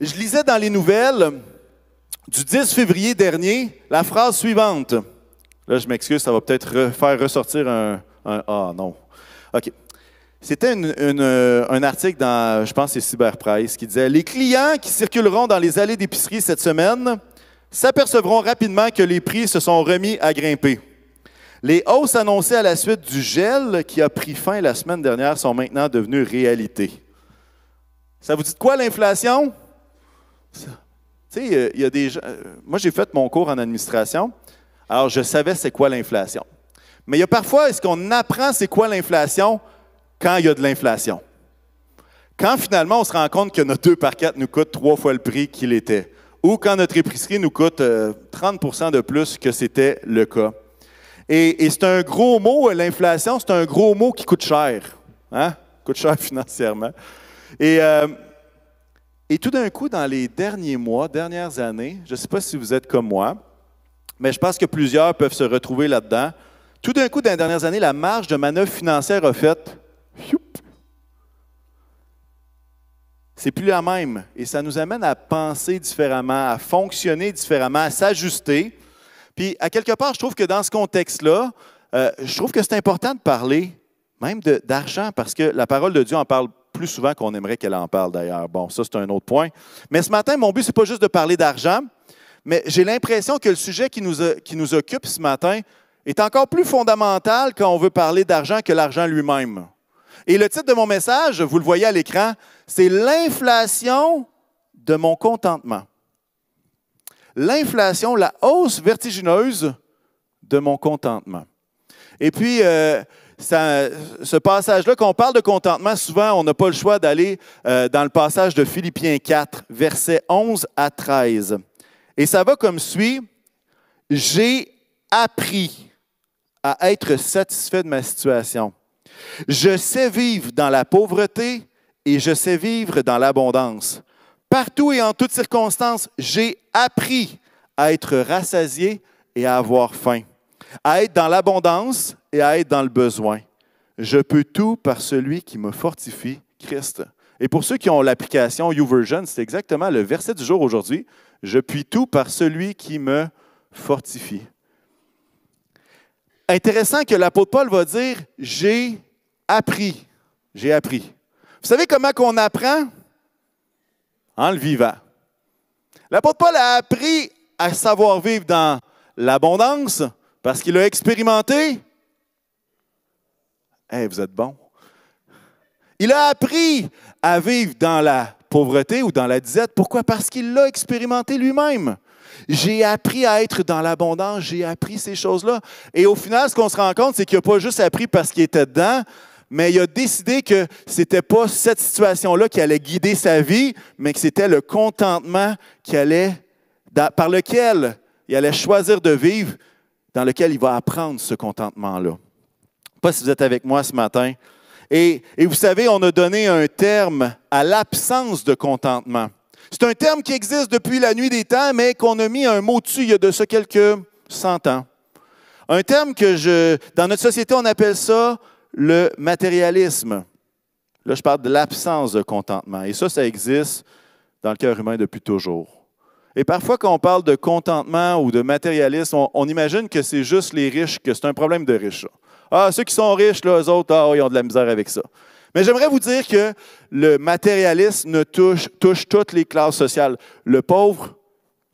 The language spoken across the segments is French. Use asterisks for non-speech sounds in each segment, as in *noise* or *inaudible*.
Je lisais dans les nouvelles du 10 février dernier la phrase suivante. Là, je m'excuse, ça va peut-être faire ressortir un, Ah non. OK. C'était euh, un article dans, je pense, c'est Cyberprice, qui disait Les clients qui circuleront dans les allées d'épicerie cette semaine s'apercevront rapidement que les prix se sont remis à grimper. Les hausses annoncées à la suite du gel qui a pris fin la semaine dernière sont maintenant devenues réalité. Ça vous dit quoi l'inflation? Tu sais, il y a des gens. Euh, moi, j'ai fait mon cours en administration, alors je savais c'est quoi l'inflation. Mais il y a parfois, est-ce qu'on apprend c'est quoi l'inflation quand il y a de l'inflation? Quand finalement on se rend compte que notre 2 par 4 nous coûte trois fois le prix qu'il était, ou quand notre épicerie nous coûte 30% euh, de plus que c'était le cas. Et, c'est un gros mot, l'inflation, c'est un gros mot qui coûte cher. Hein? Coûte cher *laughs* financièrement. Et, euh, et tout d'un coup, dans les derniers mois, dernières années, je ne sais pas si vous êtes comme moi, mais je pense que plusieurs peuvent se retrouver là-dedans. Tout d'un coup, dans les dernières années, la marge de manœuvre financière a fait c'est plus la même. Et ça nous amène à penser différemment, à fonctionner différemment, à s'ajuster. Puis, à quelque part, je trouve que dans ce contexte-là, euh, je trouve que c'est important de parler même d'argent parce que la parole de Dieu en parle plus souvent qu'on aimerait qu'elle en parle d'ailleurs. Bon, ça, c'est un autre point. Mais ce matin, mon but, ce n'est pas juste de parler d'argent, mais j'ai l'impression que le sujet qui nous, qui nous occupe ce matin est encore plus fondamental quand on veut parler d'argent que l'argent lui-même. Et le titre de mon message, vous le voyez à l'écran, c'est l'inflation de mon contentement. L'inflation, la hausse vertigineuse de mon contentement. Et puis, euh, ce passage-là, quand on parle de contentement, souvent, on n'a pas le choix d'aller euh, dans le passage de Philippiens 4, versets 11 à 13. Et ça va comme suit. J'ai appris à être satisfait de ma situation. Je sais vivre dans la pauvreté et je sais vivre dans l'abondance. Partout et en toutes circonstances, j'ai appris à être rassasié et à avoir faim, à être dans l'abondance et à être dans le besoin. Je peux tout par celui qui me fortifie, Christ. Et pour ceux qui ont l'application YouVersion, c'est exactement le verset du jour aujourd'hui. Je puis tout par celui qui me fortifie. Intéressant que l'apôtre Paul va dire J'ai appris. J'ai appris. Vous savez comment qu'on apprend? En le vivant. L'apôtre Paul a appris à savoir vivre dans l'abondance parce qu'il a expérimenté. Eh, vous êtes bon. Il a appris à vivre dans la pauvreté ou dans la disette. Pourquoi? Parce qu'il l'a expérimenté lui-même. J'ai appris à être dans l'abondance, j'ai appris ces choses-là. Et au final, ce qu'on se rend compte, c'est qu'il n'a pas juste appris parce qu'il était dedans, mais il a décidé que ce n'était pas cette situation-là qui allait guider sa vie, mais que c'était le contentement qui allait, par lequel il allait choisir de vivre, dans lequel il va apprendre ce contentement-là. Pas si vous êtes avec moi ce matin. Et, vous savez, on a donné un terme à l'absence de contentement. C'est un terme qui existe depuis la nuit des temps, mais qu'on a mis un mot dessus il y a de ça quelques cent ans. Un terme que je, dans notre société, on appelle ça le matérialisme. Là, je parle de l'absence de contentement. Et ça, ça existe dans le cœur humain depuis toujours. Et parfois, quand on parle de contentement ou de matérialisme, on, imagine que c'est juste les riches, que c'est un problème de riches. Ah, ceux qui sont riches, là, eux autres, ah, ils ont de la misère avec ça. Mais j'aimerais vous dire que le matérialisme touche, touche toutes les classes sociales. Le pauvre,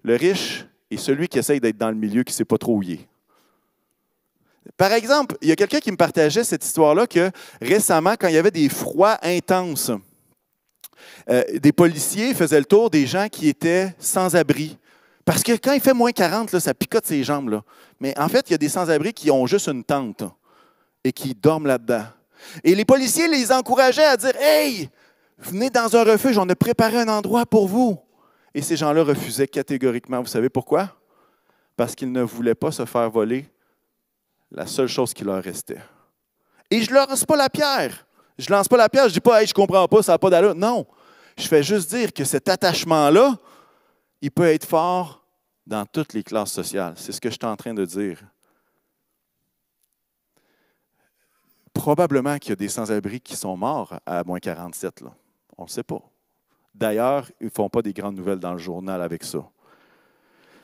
le riche et celui qui essaye d'être dans le milieu qui ne sait pas trop est. Par exemple, il y a quelqu'un qui me partageait cette histoire-là que récemment, quand il y avait des froids intenses, euh, des policiers faisaient le tour des gens qui étaient sans abri. Parce que quand il fait moins 40, ça picote ses jambes. Là. Mais en fait, il y a des sans-abri qui ont juste une tente et qui dorment là-dedans. Et les policiers les encourageaient à dire Hey, venez dans un refuge, on a préparé un endroit pour vous. Et ces gens-là refusaient catégoriquement. Vous savez pourquoi? Parce qu'ils ne voulaient pas se faire voler la seule chose qui leur restait. Et je ne leur lance pas la pierre. Je ne lance pas la pierre, je ne dis pas, hey, je ne comprends pas, ça n'a pas d'allure. Non. Je fais juste dire que cet attachement-là, il peut être fort dans toutes les classes sociales. C'est ce que je suis en train de dire. Probablement qu'il y a des sans-abri qui sont morts à moins 47. Là. On ne sait pas. D'ailleurs, ils ne font pas des grandes nouvelles dans le journal avec ça.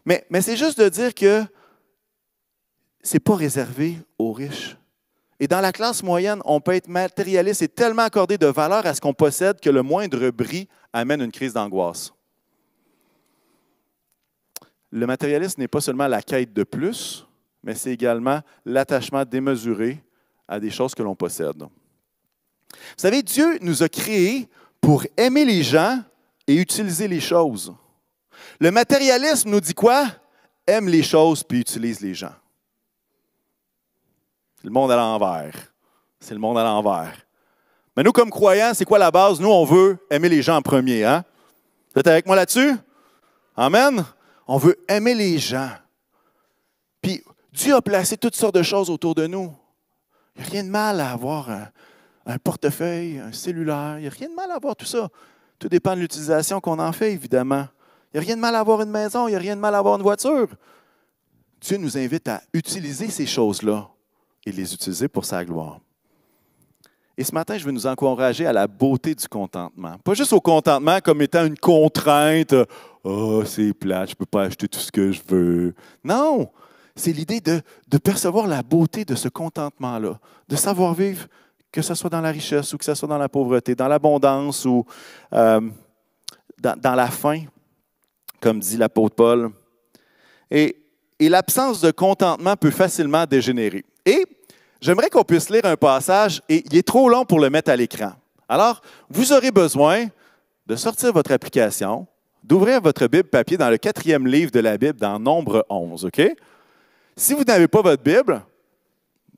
Mais, mais c'est juste de dire que ce n'est pas réservé aux riches. Et dans la classe moyenne, on peut être matérialiste et tellement accordé de valeur à ce qu'on possède que le moindre bris amène une crise d'angoisse. Le matérialisme n'est pas seulement la quête de plus, mais c'est également l'attachement démesuré à des choses que l'on possède. Vous savez, Dieu nous a créés pour aimer les gens et utiliser les choses. Le matérialisme nous dit quoi? Aime les choses puis utilise les gens. C'est le monde à l'envers. C'est le monde à l'envers. Mais nous, comme croyants, c'est quoi la base? Nous, on veut aimer les gens en premier. Hein? Vous êtes avec moi là-dessus? Amen? On veut aimer les gens. Puis Dieu a placé toutes sortes de choses autour de nous. Il n'y a rien de mal à avoir un, portefeuille, un cellulaire. Il n'y a rien de mal à avoir tout ça. Tout dépend de l'utilisation qu'on en fait, évidemment. Il n'y a rien de mal à avoir une maison. Il n'y a rien de mal à avoir une voiture. Dieu nous invite à utiliser ces choses-là et les utiliser pour sa gloire. Et ce matin, je veux nous encourager à la beauté du contentement. Pas juste au contentement comme étant une contrainte. Oh, c'est plat, je ne peux pas acheter tout ce que je veux. Non, c'est l'idée de, percevoir la beauté de ce contentement-là, de savoir vivre, que ce soit dans la richesse ou que ce soit dans la pauvreté, dans l'abondance ou euh, dans, la faim, comme dit l'apôtre Paul. Et, et l'absence de contentement peut facilement dégénérer. Et j'aimerais qu'on puisse lire un passage, et il est trop long pour le mettre à l'écran. Alors, vous aurez besoin de sortir votre application, d'ouvrir votre Bible papier dans le quatrième livre de la Bible, dans Nombre 11, OK? Si vous n'avez pas votre Bible,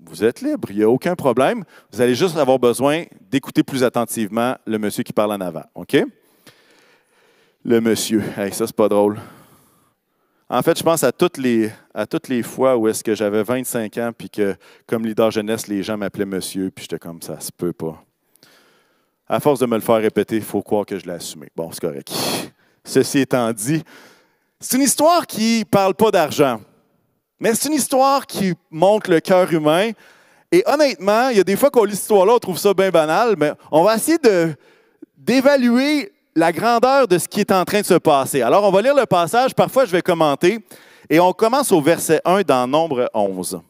vous êtes libre, il n'y a aucun problème. Vous allez juste avoir besoin d'écouter plus attentivement le monsieur qui parle en avant, OK? Le monsieur, hey, ça c'est pas drôle. En fait, je pense à toutes les, à toutes les fois où est-ce que j'avais 25 ans, puis que, comme leader jeunesse, les gens m'appelaient monsieur, puis j'étais comme ça, ça se peut pas. À force de me le faire répéter, il faut croire que je l'ai assumé. Bon, c'est correct. Ceci étant dit, c'est une histoire qui ne parle pas d'argent, mais c'est une histoire qui montre le cœur humain. Et honnêtement, il y a des fois qu'on lit cette histoire-là, on trouve ça bien banal, mais on va essayer d'évaluer la grandeur de ce qui est en train de se passer. Alors, on va lire le passage, parfois je vais commenter, et on commence au verset 1 dans Nombre 11.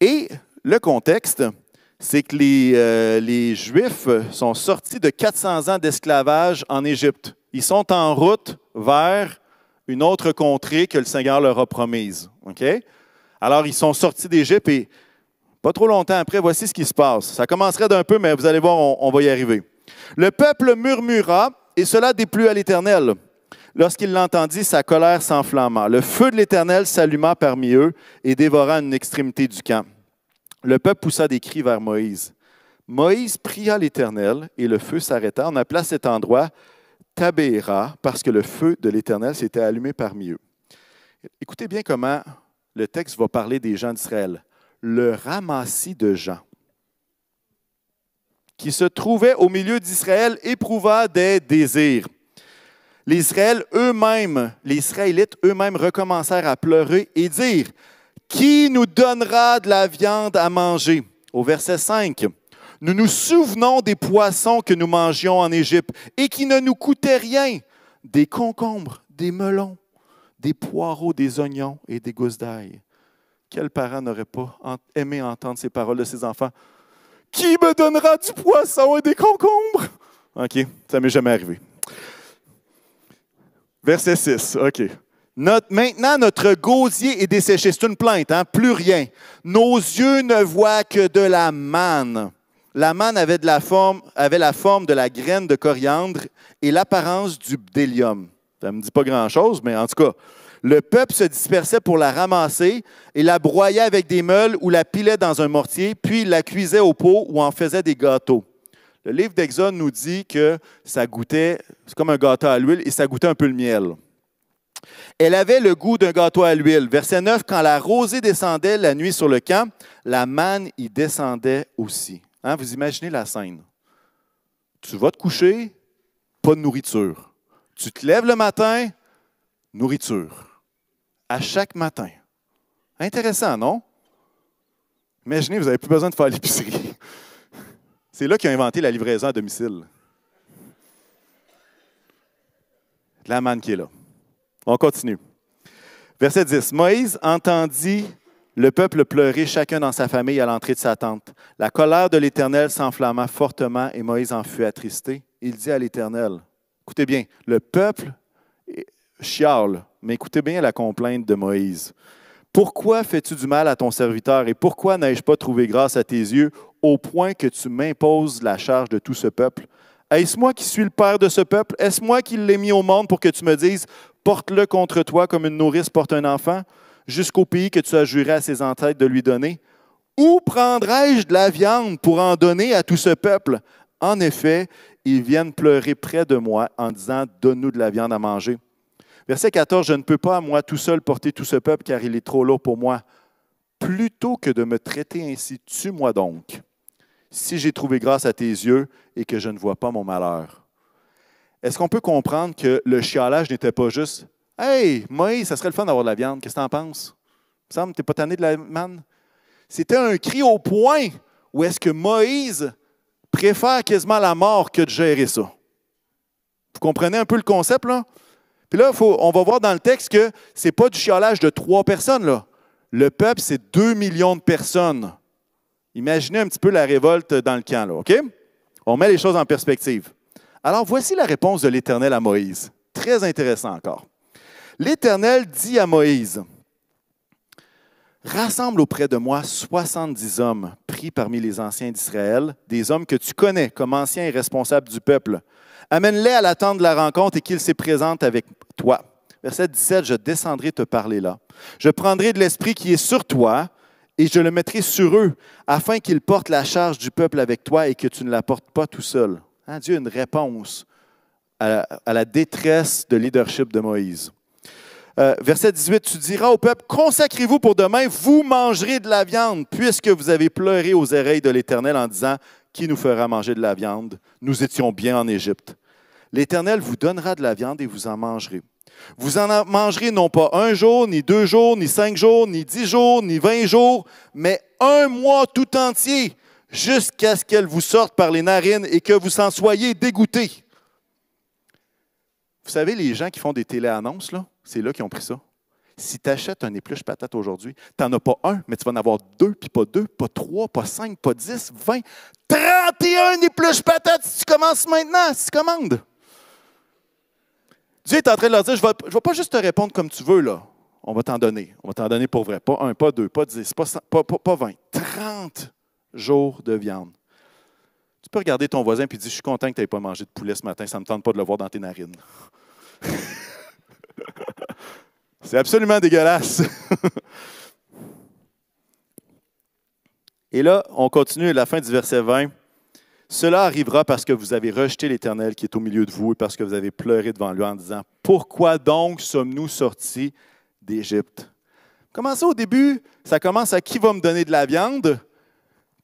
Et le contexte, c'est que les, euh, les, Juifs sont sortis de 400 ans d'esclavage en Égypte. Ils sont en route vers une autre contrée que le Seigneur leur a promise. Alors, ils sont sortis d'Égypte et pas trop longtemps après, voici ce qui se passe. Ça commencerait d'un peu, mais vous allez voir, on va y arriver. Le peuple murmura, et cela déplut à l'Éternel. Lorsqu'il l'entendit, sa colère s'enflamma. Le feu de l'Éternel s'alluma parmi eux et dévora une extrémité du camp. Le peuple poussa des cris vers Moïse. Moïse pria l'Éternel et le feu s'arrêta. On appela cet endroit Tabéra parce que le feu de l'Éternel s'était allumé parmi eux. Écoutez bien comment le texte va parler des gens d'Israël. Le ramassis de gens qui se trouvait au milieu d'Israël éprouva des désirs. Les Israélites eux-mêmes, eux-mêmes recommencèrent à pleurer et dire Qui nous donnera de la viande à manger Au verset 5. Nous nous souvenons des poissons que nous mangions en Égypte et qui ne nous coûtaient rien des concombres, des melons, des poireaux, des oignons et des gousses d'ail. Quel parent n'aurait pas aimé entendre ces paroles de ses enfants? Qui me donnera du poisson et des concombres? OK, ça m'est jamais arrivé. Verset 6, OK. maintenant, notre gosier est desséché. C'est une plainte, hein? plus rien. Nos yeux ne voient que de la manne. La manne avait, la, forme, de la graine de coriandre et l'apparence du bdélium. Ça ne me dit pas grand-chose, mais en tout cas, le peuple se dispersait pour la ramasser et la broyait avec des meules ou la pilait dans un mortier, puis la cuisait au pot ou en faisait des gâteaux. Le livre d'Exode nous dit que ça goûtait, c'est comme un gâteau à l'huile, et ça goûtait un peu le miel. Elle avait le goût d'un gâteau à l'huile. Verset 9, quand la rosée descendait la nuit sur le camp, la manne y descendait aussi. Hein, vous imaginez la scène. Tu vas te coucher, pas de nourriture. Tu te lèves le matin, nourriture à chaque matin. Intéressant, non? Imaginez, vous n'avez plus besoin de faire l'épicerie. *laughs* C'est là qu'ils ont inventé la livraison à domicile. la manne qui est là. On continue. Verset 10. Moïse entendit le peuple pleurer chacun dans sa famille à l'entrée de sa tente. La colère de l'Éternel s'enflamma fortement et Moïse en fut attristé. Il dit à l'Éternel, écoutez bien, le peuple chiale, mais écoutez bien la complainte de Moïse. Pourquoi fais-tu du mal à ton serviteur et pourquoi n'ai-je pas trouvé grâce à tes yeux au point que tu m'imposes la charge de tout ce peuple? Est-ce moi qui suis le père de ce peuple? Est-ce moi qui l'ai mis au monde pour que tu me dises, porte-le contre toi comme une nourrice porte un enfant, jusqu'au pays que tu as juré à ses entêtes de lui donner? Où prendrai-je de la viande pour en donner à tout ce peuple? En effet, ils viennent pleurer près de moi en disant, donne-nous de la viande à manger. Verset 14, je ne peux pas, moi, tout seul porter tout ce peuple, car il est trop lourd pour moi. Plutôt que de me traiter ainsi, tue-moi donc, si j'ai trouvé grâce à tes yeux et que je ne vois pas mon malheur. Est-ce qu'on peut comprendre que le chialage n'était pas juste Hey, Moïse, ça serait le fun d'avoir de la viande, qu'est-ce que tu en penses? Il me pas tanné de la manne? C'était un cri au point où est-ce que Moïse préfère quasiment la mort que de gérer ça. Vous comprenez un peu le concept, là? Puis là, on va voir dans le texte que ce n'est pas du chiolage de trois personnes. Là. Le peuple, c'est deux millions de personnes. Imaginez un petit peu la révolte dans le camp, là, OK? On met les choses en perspective. Alors, voici la réponse de l'Éternel à Moïse. Très intéressant encore. L'Éternel dit à Moïse, Rassemble auprès de moi soixante-dix hommes pris parmi les anciens d'Israël, des hommes que tu connais comme anciens et responsables du peuple. Amène-les à la tente de la rencontre et qu'ils se présentent avec toi. Verset 17, je descendrai te parler là. Je prendrai de l'esprit qui est sur toi et je le mettrai sur eux, afin qu'ils portent la charge du peuple avec toi et que tu ne la portes pas tout seul. Hein, Dieu une réponse à la, détresse de leadership de Moïse. Euh, verset 18, tu diras au peuple, consacrez-vous pour demain, vous mangerez de la viande, puisque vous avez pleuré aux oreilles de l'Éternel en disant, qui nous fera manger de la viande? Nous étions bien en Égypte. L'Éternel vous donnera de la viande et vous en mangerez. Vous en mangerez non pas un jour, ni deux jours, ni cinq jours, ni dix jours, ni vingt jours, mais un mois tout entier, jusqu'à ce qu'elle vous sorte par les narines et que vous en soyez dégoûtés. Vous savez, les gens qui font des téléannonces, là, c'est là qui ont pris ça. Si tu achètes un épluche patate aujourd'hui, tu n'en as pas un, mais tu vas en avoir deux, puis pas deux, pas trois, pas cinq, pas dix, vingt, trente et un épluches patates si tu commences maintenant, si tu commandes. Dieu est en train de leur dire, je ne vais, pas juste te répondre comme tu veux, là. On va t'en donner. On va t'en donner pour vrai. Pas un, pas deux, pas dix, pas, pas, pas, vingt. Trente jours de viande. Tu peux regarder ton voisin et dire, je suis content que tu n'aies pas mangé de poulet ce matin, ça ne me tente pas de le voir dans tes narines. *laughs* C'est absolument dégueulasse. Et là, on continue à la fin du verset 20. Cela arrivera parce que vous avez rejeté l'Éternel qui est au milieu de vous et parce que vous avez pleuré devant lui en disant, Pourquoi donc sommes-nous sortis d'Égypte? Commencez au début, ça commence à qui va me donner de la viande,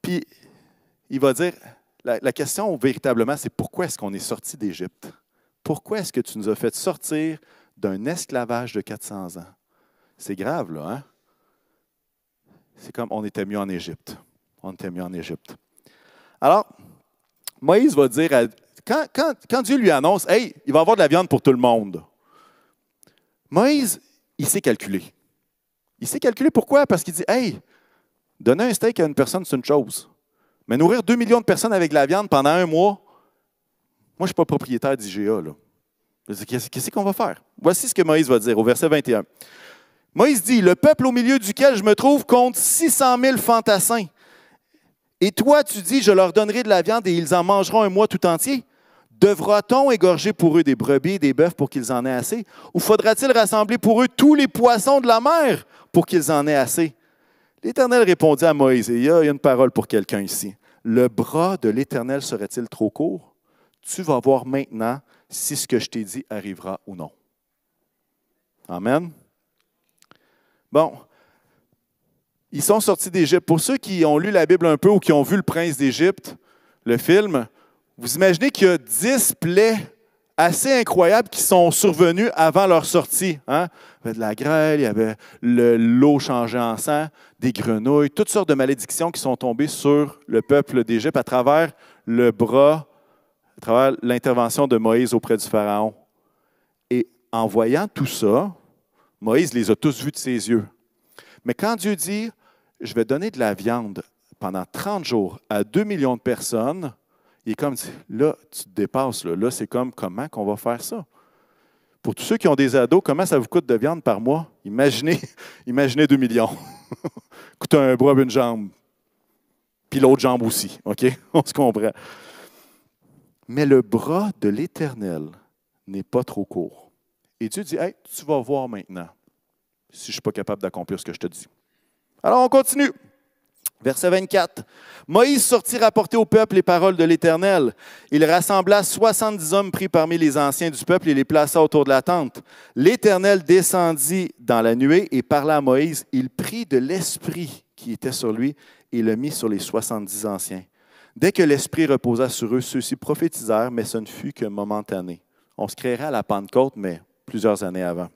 puis il va dire, la, la question véritablement, c'est pourquoi est-ce qu'on est sorti d'Égypte? Pourquoi est-ce que tu nous as fait sortir d'un esclavage de 400 ans? C'est grave, là, hein? C'est comme on était mieux en Égypte. On était mieux en Égypte. Alors, Moïse va dire, quand, Dieu lui annonce, Hey, il va avoir de la viande pour tout le monde, Moïse, il sait calculer. Il sait calculer pourquoi? Parce qu'il dit, Hey, donner un steak à une personne, c'est une chose. Mais nourrir deux millions de personnes avec de la viande pendant un mois, moi, je ne suis pas propriétaire d'IGA. Qu'est-ce qu'on va faire? Voici ce que Moïse va dire au verset 21. Moïse dit, Le peuple au milieu duquel je me trouve compte 600 000 fantassins et toi, tu dis, je leur donnerai de la viande et ils en mangeront un mois tout entier. Devra-t-on égorger pour eux des brebis et des bœufs pour qu'ils en aient assez? Ou faudra-t-il rassembler pour eux tous les poissons de la mer pour qu'ils en aient assez? L'Éternel répondit à Moïse, et il y a une parole pour quelqu'un ici. Le bras de l'Éternel serait-il trop court? Tu vas voir maintenant si ce que je t'ai dit arrivera ou non. Amen. Bon, ils sont sortis d'Égypte. Pour ceux qui ont lu la Bible un peu ou qui ont vu Le Prince d'Égypte, le film, vous imaginez qu'il y a dix plaies assez incroyables qui sont survenues avant leur sortie. Hein? Il y avait de la grêle, il y avait l'eau changée en sang, des grenouilles, toutes sortes de malédictions qui sont tombées sur le peuple d'Égypte à travers le bras, à travers l'intervention de Moïse auprès du Pharaon. Et en voyant tout ça, Moïse les a tous vus de ses yeux. Mais quand Dieu dit, je vais donner de la viande pendant 30 jours à 2 millions de personnes, il est comme, là, tu te dépasses. Là, c'est comme, comment qu'on va faire ça? Pour tous ceux qui ont des ados, comment ça vous coûte de viande par mois? Imaginez, *laughs* imaginez 2 millions. *laughs* coûte un bras une jambe. Puis l'autre jambe aussi. OK? *laughs* On se comprend. Mais le bras de l'Éternel n'est pas trop court. Et Dieu dit, tu vas voir maintenant si je ne suis pas capable d'accomplir ce que je te dis. Alors on continue. Verset 24. Moïse sortit rapporter au peuple les paroles de l'Éternel. Il rassembla soixante-dix hommes pris parmi les anciens du peuple et les plaça autour de la tente. L'Éternel descendit dans la nuée et parla à Moïse. Il prit de l'esprit qui était sur lui et le mit sur les soixante-dix anciens. Dès que l'esprit reposa sur eux, ceux-ci prophétisèrent, mais ce ne fut que momentané. On se créerait à la Pentecôte, mais plusieurs années avant.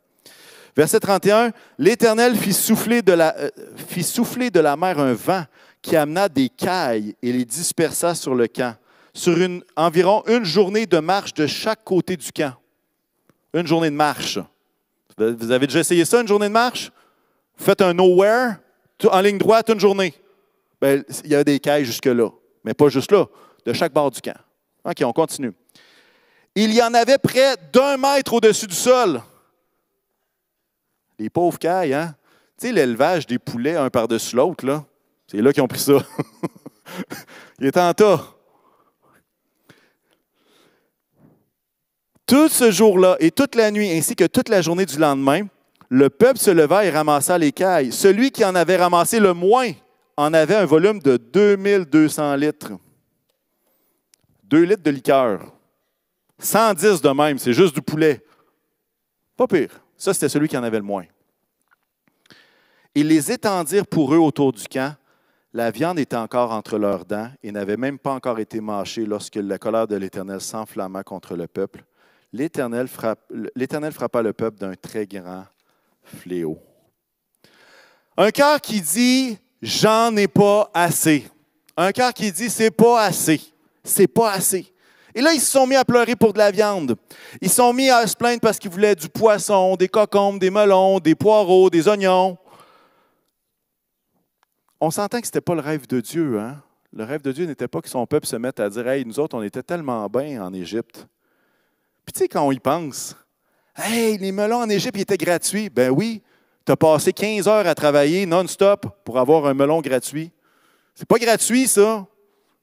Verset 31, l'Éternel fit souffler, de la, euh, fit souffler de la mer un vent qui amena des cailles et les dispersa sur le camp, sur environ une journée de marche de chaque côté du camp. Une journée de marche. Vous avez déjà essayé ça, une journée de marche? faites un nowhere, en ligne droite, une journée. Bien, il y a des cailles jusque-là, mais pas juste là, de chaque bord du camp. OK, on continue. Il y en avait près d'un mètre au-dessus du sol. Les pauvres cailles, hein? Tu sais, l'élevage des poulets un par-dessus l'autre, là. C'est là qu'ils ont pris ça. *laughs* Il est en tas. Tout ce jour-là et toute la nuit, ainsi que toute la journée du lendemain, le peuple se leva et ramassa les cailles. Celui qui en avait ramassé le moins en avait un volume de 2200 litres. Deux litres de liqueur. 110 de même, c'est juste du poulet. Pas pire. Ça, c'était celui qui en avait le moins. Ils les étendirent pour eux autour du camp. La viande était encore entre leurs dents et n'avait même pas encore été mâchée lorsque la colère de l'Éternel s'enflamma contre le peuple. L'Éternel frappa le peuple d'un très grand fléau. Un cœur qui dit J'en ai pas assez. Un cœur qui dit C'est pas assez. C'est pas assez. Et là, ils se sont mis à pleurer pour de la viande. Ils se sont mis à se plaindre parce qu'ils voulaient du poisson, des cocombes, des melons, des poireaux, des oignons. On s'entend que ce n'était pas le rêve de Dieu. Hein? Le rêve de Dieu n'était pas que son peuple se mette à dire Hey, nous autres, on était tellement bien en Égypte. Puis tu sais, quand on y pense, Hey, les melons en Égypte, ils étaient gratuits. Ben oui, tu as passé 15 heures à travailler non-stop pour avoir un melon gratuit. C'est pas gratuit, ça.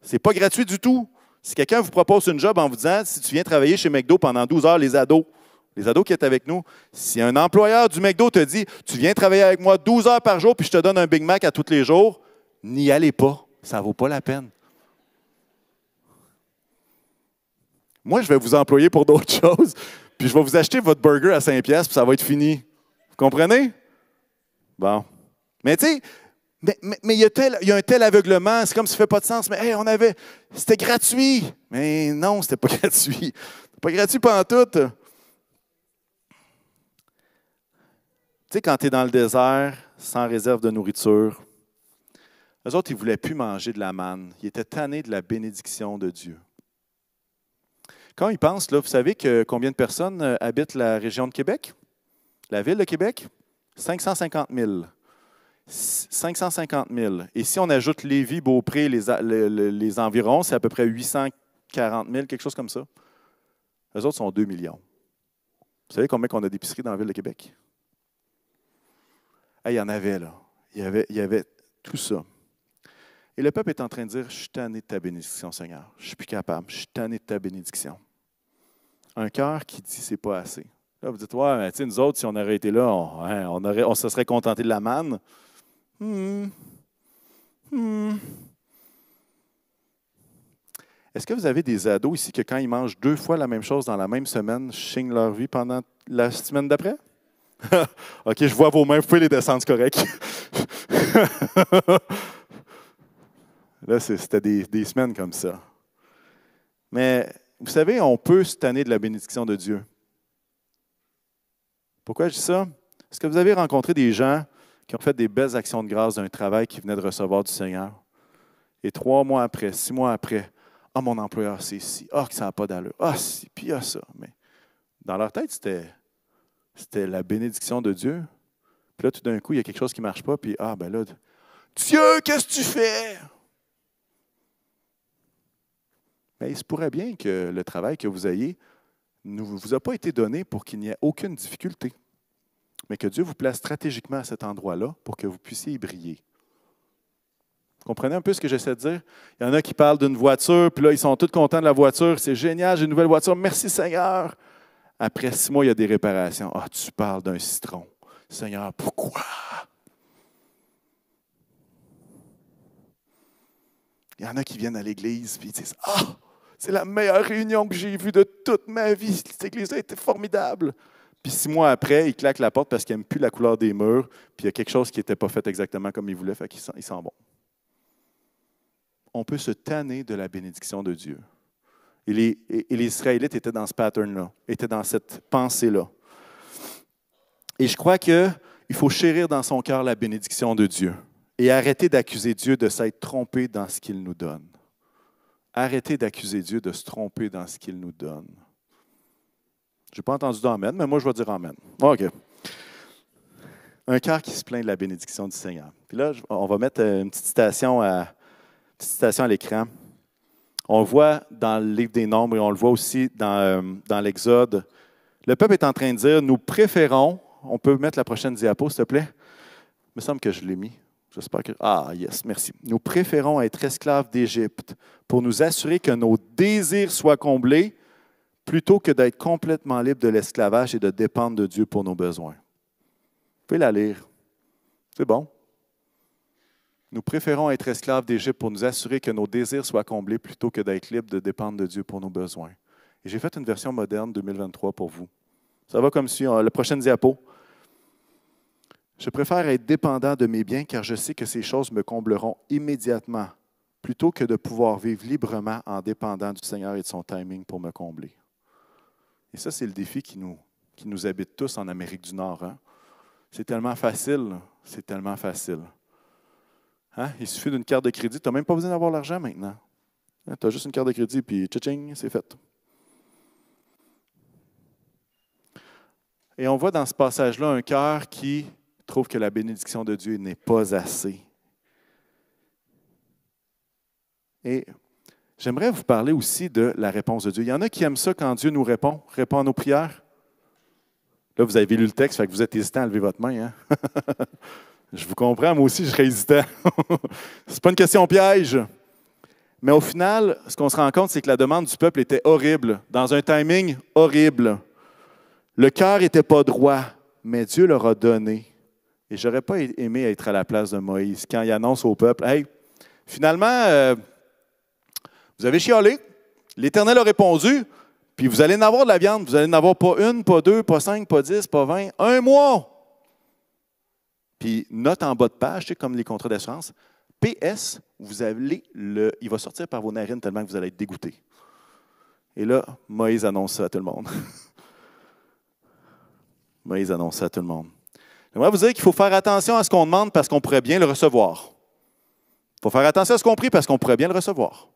C'est pas gratuit du tout. Si quelqu'un vous propose une job en vous disant, si tu viens travailler chez McDo pendant 12 heures, les ados, les ados qui sont avec nous, si un employeur du McDo te dit, tu viens travailler avec moi 12 heures par jour, puis je te donne un Big Mac à tous les jours, n'y allez pas. Ça ne vaut pas la peine. Moi, je vais vous employer pour d'autres *laughs* choses, puis je vais vous acheter votre burger à 5 pièces, puis ça va être fini. Vous comprenez? Bon. Mais tu sais, mais, il, y a un tel aveuglement, c'est comme ça ne fait pas de sens. Mais on avait. C'était gratuit. Mais non, c'était pas *laughs* gratuit. C'était pas gratuit pendant tout. Tu sais, quand tu es dans le désert, sans réserve de nourriture, les autres, ils ne voulaient plus manger de la manne. Ils étaient tannés de la bénédiction de Dieu. Quand ils pensent, là, vous savez combien de personnes euh, habitent la région de Québec? La ville de Québec? 550 000. 550 000. Et si on ajoute Lévis, Beaupré, les, les, environs, c'est à peu près 840 000, quelque chose comme ça. Les autres sont 2 millions. Vous savez combien on a d'épiceries dans la ville de Québec? il y en avait, là. Il y avait, il y avait tout ça. Et le peuple est en train de dire Je suis tanné de ta bénédiction, Seigneur. Je suis plus capable. Je suis tanné de ta bénédiction. Un cœur qui dit C'est pas assez. Là, vous dites Ouais, tu sais, nous autres, si on aurait été là, on, hein, on, se serait contenté de la manne. Hmm. Hmm. Est-ce que vous avez des ados ici que quand ils mangent deux fois la même chose dans la même semaine, chignent leur vie pendant la semaine d'après? *laughs* OK, je vois vos mains, vous pouvez les descendre, correct. *laughs* Là, c'était des, des, semaines comme ça. Mais vous savez, on peut se tanner de la bénédiction de Dieu. Pourquoi je dis ça? Est-ce que vous avez rencontré des gens qui ont fait des belles actions de grâce d'un travail qu'ils venaient de recevoir du Seigneur. Et trois mois après, six mois après, ah, mon employeur, c'est ici. Ah, que ça n'a pas d'allure. Ah, si, puis il y a ça. Mais dans leur tête, c'était C'était la bénédiction de Dieu. Puis là, tout d'un coup, il y a quelque chose qui ne marche pas, puis ah, ben là, Dieu, qu'est-ce que tu fais? Mais il se pourrait bien que le travail que vous ayez ne vous a pas été donné pour qu'il n'y ait aucune difficulté, mais que Dieu vous place stratégiquement à cet endroit-là pour que vous puissiez y briller. Vous comprenez un peu ce que j'essaie de dire? Il y en a qui parlent d'une voiture, puis là, ils sont tous contents de la voiture. C'est génial, j'ai une nouvelle voiture. Merci Seigneur. Après six mois, il y a des réparations. Ah, tu parles d'un citron. Seigneur, pourquoi? Il y en a qui viennent à l'église et ils disent Ah, c'est la meilleure réunion que j'ai vue de toute ma vie. Cette église été formidable. Puis six mois après, ils claquent la porte parce qu'ils n'aiment plus la couleur des murs, puis il y a quelque chose qui n'était pas fait exactement comme ils voulaient, fait qu'ils ils s'en vont. On peut se tanner de la bénédiction de Dieu. Et les, et les Israélites étaient dans ce pattern-là, étaient dans cette pensée-là. Et je crois qu'il faut chérir dans son cœur la bénédiction de Dieu et arrêter d'accuser Dieu de s'être trompé dans ce qu'il nous donne. Arrêtez d'accuser Dieu de se tromper dans ce qu'il nous donne. Je n'ai pas entendu d'Amen, mais moi je vais dire Amen. OK. Un cœur qui se plaint de la bénédiction du Seigneur. Puis là, on va mettre une petite citation à, l'écran. On voit dans le livre des Nombres et on le voit aussi dans, euh, dans l'Exode. Le peuple est en train de dire Nous préférons, on peut mettre la prochaine diapo, s'il te plaît. Il me semble que je l'ai mis. J'espère que. Ah, yes, merci. Nous préférons être esclaves d'Égypte pour nous assurer que nos désirs soient comblés plutôt que d'être complètement libres de l'esclavage et de dépendre de Dieu pour nos besoins. Vous pouvez la lire. C'est bon. Nous préférons être esclaves d'Égypte pour nous assurer que nos désirs soient comblés plutôt que d'être libres de dépendre de Dieu pour nos besoins. Et j'ai fait une version moderne 2023 pour vous. Ça va comme suit. La prochaine diapo. Je préfère être dépendant de mes biens car je sais que ces choses me combleront immédiatement plutôt que de pouvoir vivre librement en dépendant du Seigneur et de son timing pour me combler. Et ça, c'est le défi qui nous, qui nous habite tous en Amérique du Nord. Hein. C'est tellement facile, c'est tellement facile. Hein? Il suffit d'une carte de crédit, tu n'as même pas besoin d'avoir l'argent maintenant. Hein, tu as juste une carte de crédit, puis tching, c'est fait. Et on voit dans ce passage-là un cœur qui trouve que la bénédiction de Dieu n'est pas assez. Et j'aimerais vous parler aussi de la réponse de Dieu. Il y en a qui aiment ça quand Dieu nous répond, répond à nos prières. Là, vous avez lu le texte, fait que vous êtes hésitant à lever votre main. Hein? *laughs* je vous comprends, moi aussi, je serais hésitant. *laughs* Ce n'est pas une question piège. Mais au final, ce qu'on se rend compte, c'est que la demande du peuple était horrible, dans un timing horrible. Le cœur n'était pas droit, mais Dieu leur a donné. Et j'aurais pas aimé être à la place de Moïse quand il annonce au peuple Hey, finalement, euh, vous avez chialé, l'Éternel a répondu, puis vous allez en avoir de la viande, vous allez en avoir pas une, pas deux, pas cinq, pas dix, pas vingt, un mois. Puis note en bas de page, c'est comme les contrats d'assurance, PS, vous allez le, il va sortir par vos narines tellement que vous allez être dégoûté. Et là, Moïse annonce ça à tout le monde. *laughs* Moïse annonce ça à tout le monde. J'aimerais vous dire qu'il faut faire attention à ce qu'on demande parce qu'on pourrait bien le recevoir. Il faut faire attention à ce qu'on prie parce qu'on pourrait bien le recevoir.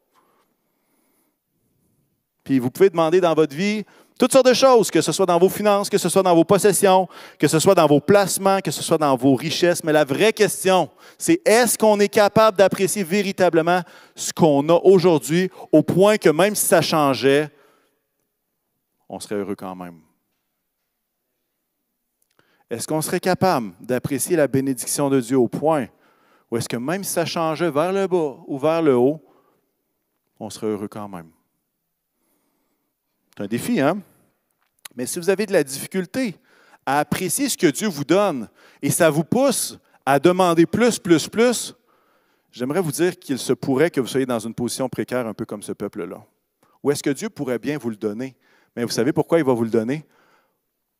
Puis vous pouvez demander dans votre vie toutes sortes de choses, que ce soit dans vos finances, que ce soit dans vos possessions, que ce soit dans vos placements, que ce soit dans vos richesses. Mais la vraie question, c'est est-ce qu'on est capable d'apprécier véritablement ce qu'on a aujourd'hui au point que même si ça changeait, on serait heureux quand même? Est-ce qu'on serait capable d'apprécier la bénédiction de Dieu au point où est-ce que même si ça changeait vers le bas ou vers le haut, on serait heureux quand même? C'est un défi, hein? Mais si vous avez de la difficulté à apprécier ce que Dieu vous donne et ça vous pousse à demander plus, plus, plus, j'aimerais vous dire qu'il se pourrait que vous soyez dans une position précaire un peu comme ce peuple-là. Ou est-ce que Dieu pourrait bien vous le donner? Mais vous savez pourquoi il va vous le donner?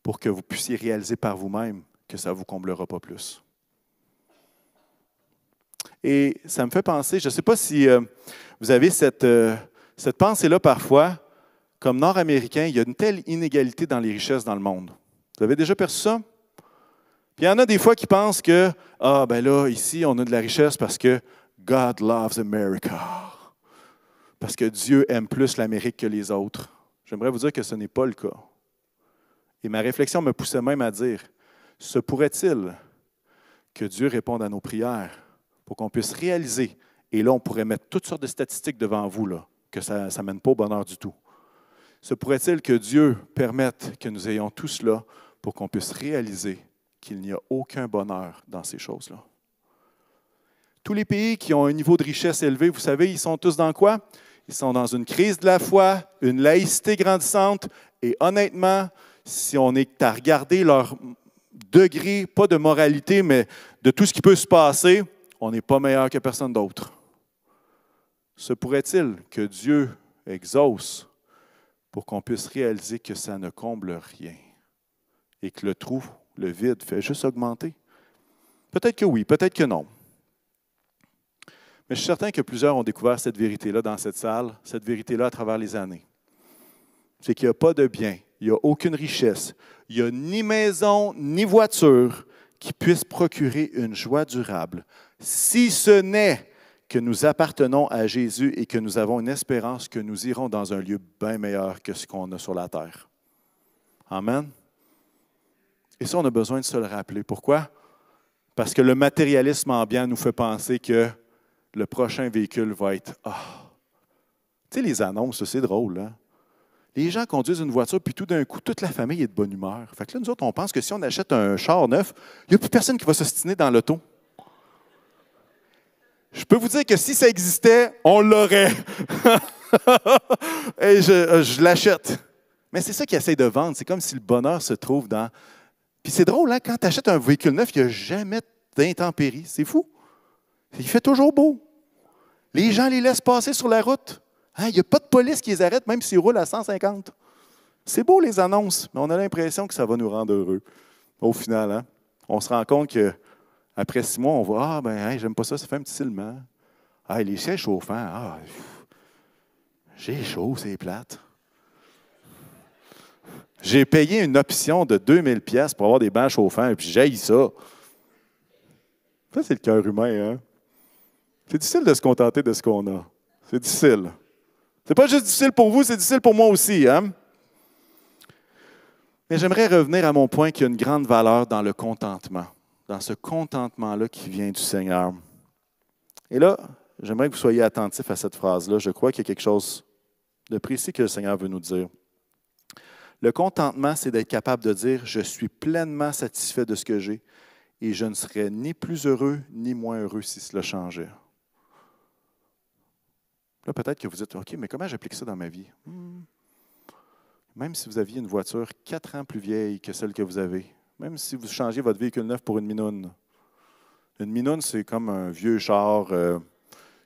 Pour que vous puissiez réaliser par vous-même que ça ne vous comblera pas plus. Et ça me fait penser, je ne sais pas si euh, vous avez cette, euh, cette pensée-là parfois, comme Nord-Américain, il y a une telle inégalité dans les richesses dans le monde. Vous avez déjà perçu ça? Puis il y en a des fois qui pensent que, ah ben là, ici, on a de la richesse parce que God loves America. Parce que Dieu aime plus l'Amérique que les autres. J'aimerais vous dire que ce n'est pas le cas. Et ma réflexion me poussait même à dire, se pourrait-il que Dieu réponde à nos prières pour qu'on puisse réaliser, et là on pourrait mettre toutes sortes de statistiques devant vous, là, que ça ne mène pas au bonheur du tout. Se pourrait-il que Dieu permette que nous ayons tout cela pour qu'on puisse réaliser qu'il n'y a aucun bonheur dans ces choses-là? Tous les pays qui ont un niveau de richesse élevé, vous savez, ils sont tous dans quoi? Ils sont dans une crise de la foi, une laïcité grandissante, et honnêtement, si on est à regarder leur degré, pas de moralité, mais de tout ce qui peut se passer, on n'est pas meilleur que personne d'autre. Se pourrait-il que Dieu exauce pour qu'on puisse réaliser que ça ne comble rien et que le trou, le vide, fait juste augmenter? Peut-être que oui, peut-être que non. Mais je suis certain que plusieurs ont découvert cette vérité-là dans cette salle, cette vérité-là à travers les années. C'est qu'il n'y a pas de bien, il n'y a aucune richesse, il n'y a ni maison, ni voiture qui puisse procurer une joie durable, si ce n'est que nous appartenons à Jésus et que nous avons une espérance que nous irons dans un lieu bien meilleur que ce qu'on a sur la terre. Amen. Et ça, on a besoin de se le rappeler. Pourquoi? Parce que le matérialisme ambiant nous fait penser que le prochain véhicule va être. Ah! Tu sais, les annonces, c'est drôle. Hein? Les gens conduisent une voiture, puis tout d'un coup, toute la famille est de bonne humeur. Fait que là, nous autres, on pense que si on achète un char neuf, il n'y a plus personne qui va s'ostiner dans l'auto. Je peux vous dire que si ça existait, on l'aurait. *laughs* Et je, euh, je l'achète. Mais c'est ça qu'ils essayent de vendre. C'est comme si le bonheur se trouve dans. Puis c'est drôle, hein? quand tu achètes un véhicule neuf, il n'y a jamais d'intempéries. C'est fou. Il fait toujours beau. Les gens les laissent passer sur la route. Hein, il n'y a pas de police qui les arrête, même s'ils roulent à 150. C'est beau les annonces, mais on a l'impression que ça va nous rendre heureux. Au final, hein? on se rend compte qu'après six mois, on voit Ah, ben, j'aime pas ça, ça fait un petit ciment. Ah, les sièges chauffants, ah, j'ai chaud, c'est plate. J'ai payé une option de 2000 pièces pour avoir des bancs chauffants, et puis j'ai ça. Ça, c'est le cœur humain, hein? C'est difficile de se contenter de ce qu'on a. C'est difficile. C'est pas juste difficile pour vous, c'est difficile pour moi aussi. Hein? Mais j'aimerais revenir à mon point qu'il y a une grande valeur dans le contentement, dans ce contentement-là qui vient du Seigneur. Et là, j'aimerais que vous soyez attentifs à cette phrase-là. Je crois qu'il y a quelque chose de précis que le Seigneur veut nous dire. Le contentement, c'est d'être capable de dire, je suis pleinement satisfait de ce que j'ai et je ne serais ni plus heureux ni moins heureux si cela changeait. Là, peut-être que vous dites, OK, mais comment j'applique ça dans ma vie? Hmm. Même si vous aviez une voiture quatre ans plus vieille que celle que vous avez, même si vous changez votre véhicule neuf pour une minoune, une minoune, c'est comme un vieux char euh,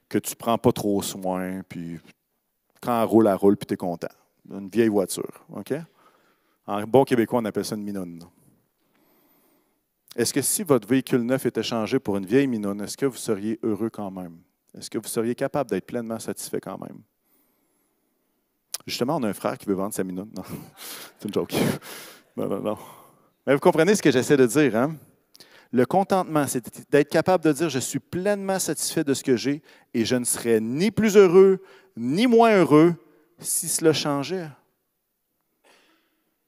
que tu ne prends pas trop soin, puis quand elle roule, elle roule, puis tu es content. Une vieille voiture. OK? En bon québécois, on appelle ça une minoune. Est-ce que si votre véhicule neuf était changé pour une vieille minoune, est-ce que vous seriez heureux quand même? Est-ce que vous seriez capable d'être pleinement satisfait quand même? Justement, on a un frère qui veut vendre sa minute. Non, *laughs* c'est une joke. Non, non, non. Mais vous comprenez ce que j'essaie de dire, hein? Le contentement, c'est d'être capable de dire je suis pleinement satisfait de ce que j'ai et je ne serais ni plus heureux ni moins heureux si cela changeait.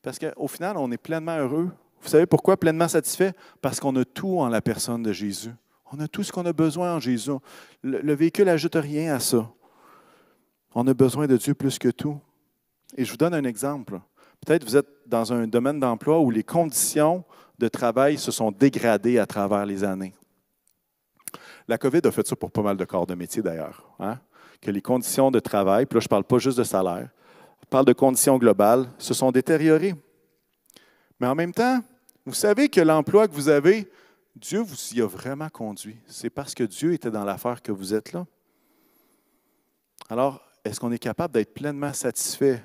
Parce qu'au final, on est pleinement heureux. Vous savez pourquoi pleinement satisfait? Parce qu'on a tout en la personne de Jésus. On a tout ce qu'on a besoin en Jésus. Le, véhicule n'ajoute rien à ça. On a besoin de Dieu plus que tout. Et je vous donne un exemple. Peut-être vous êtes dans un domaine d'emploi où les conditions de travail se sont dégradées à travers les années. La COVID a fait ça pour pas mal de corps de métier d'ailleurs. Hein? Que les conditions de travail, puis là je ne parle pas juste de salaire, je parle de conditions globales, se sont détériorées. Mais en même temps, vous savez que l'emploi que vous avez, Dieu vous y a vraiment conduit. C'est parce que Dieu était dans l'affaire que vous êtes là. Alors, est-ce qu'on est capable d'être pleinement satisfait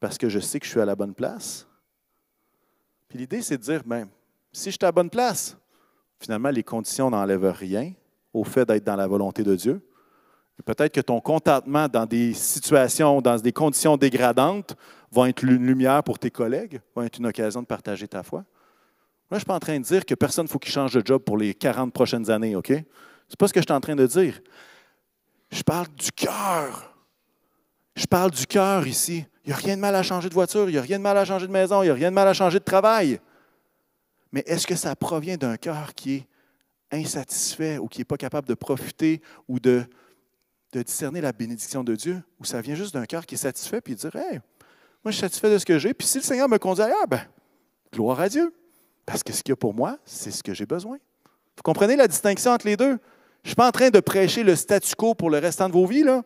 parce que je sais que je suis à la bonne place? Puis l'idée, c'est de dire, ben, si je suis à la bonne place, finalement, les conditions n'enlèvent rien au fait d'être dans la volonté de Dieu. Peut-être que ton contentement dans des situations, dans des conditions dégradantes, va être une lumière pour tes collègues, va être une occasion de partager ta foi. Moi, je ne suis pas en train de dire que personne ne faut qu'il change de job pour les 40 prochaines années, OK? Ce n'est pas ce que je suis en train de dire. Je parle du cœur. Je parle du cœur ici. Il n'y a rien de mal à changer de voiture, il n'y a rien de mal à changer de maison, il n'y a rien de mal à changer de travail. Mais est-ce que ça provient d'un cœur qui est insatisfait ou qui n'est pas capable de profiter ou de, de discerner la bénédiction de Dieu? Ou ça vient juste d'un cœur qui est satisfait puis dire Hey, moi je suis satisfait de ce que j'ai, puis si le Seigneur me conduit ailleurs, ben, gloire à Dieu. Parce que ce qu'il y a pour moi, c'est ce que j'ai besoin. Vous comprenez la distinction entre les deux? Je ne suis pas en train de prêcher le statu quo pour le restant de vos vies. Ce n'est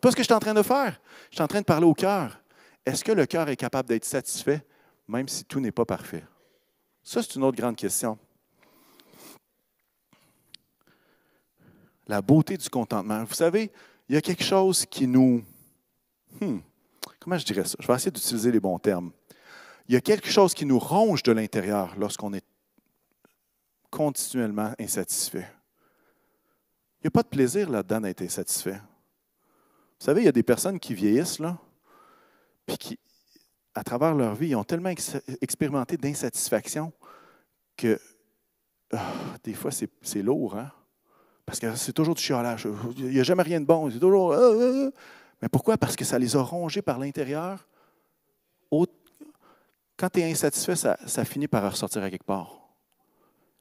pas ce que je suis en train de faire. Je suis en train de parler au cœur. Est-ce que le cœur est capable d'être satisfait, même si tout n'est pas parfait? Ça, c'est une autre grande question. La beauté du contentement. Vous savez, il y a quelque chose qui nous... Hmm, comment je dirais ça? Je vais essayer d'utiliser les bons termes. Il y a quelque chose qui nous ronge de l'intérieur lorsqu'on est continuellement insatisfait. Il n'y a pas de plaisir là-dedans d'être insatisfait. Vous savez, il y a des personnes qui vieillissent, là, puis qui, à travers leur vie, ils ont tellement expérimenté d'insatisfaction que ah, des fois, c'est lourd, hein? Parce que c'est toujours du chiolage. Il n'y a jamais rien de bon. C'est toujours. Ah, ah, Mais pourquoi? Parce que ça les a rongés par l'intérieur. Quand tu es insatisfait, ça, finit par ressortir à quelque part.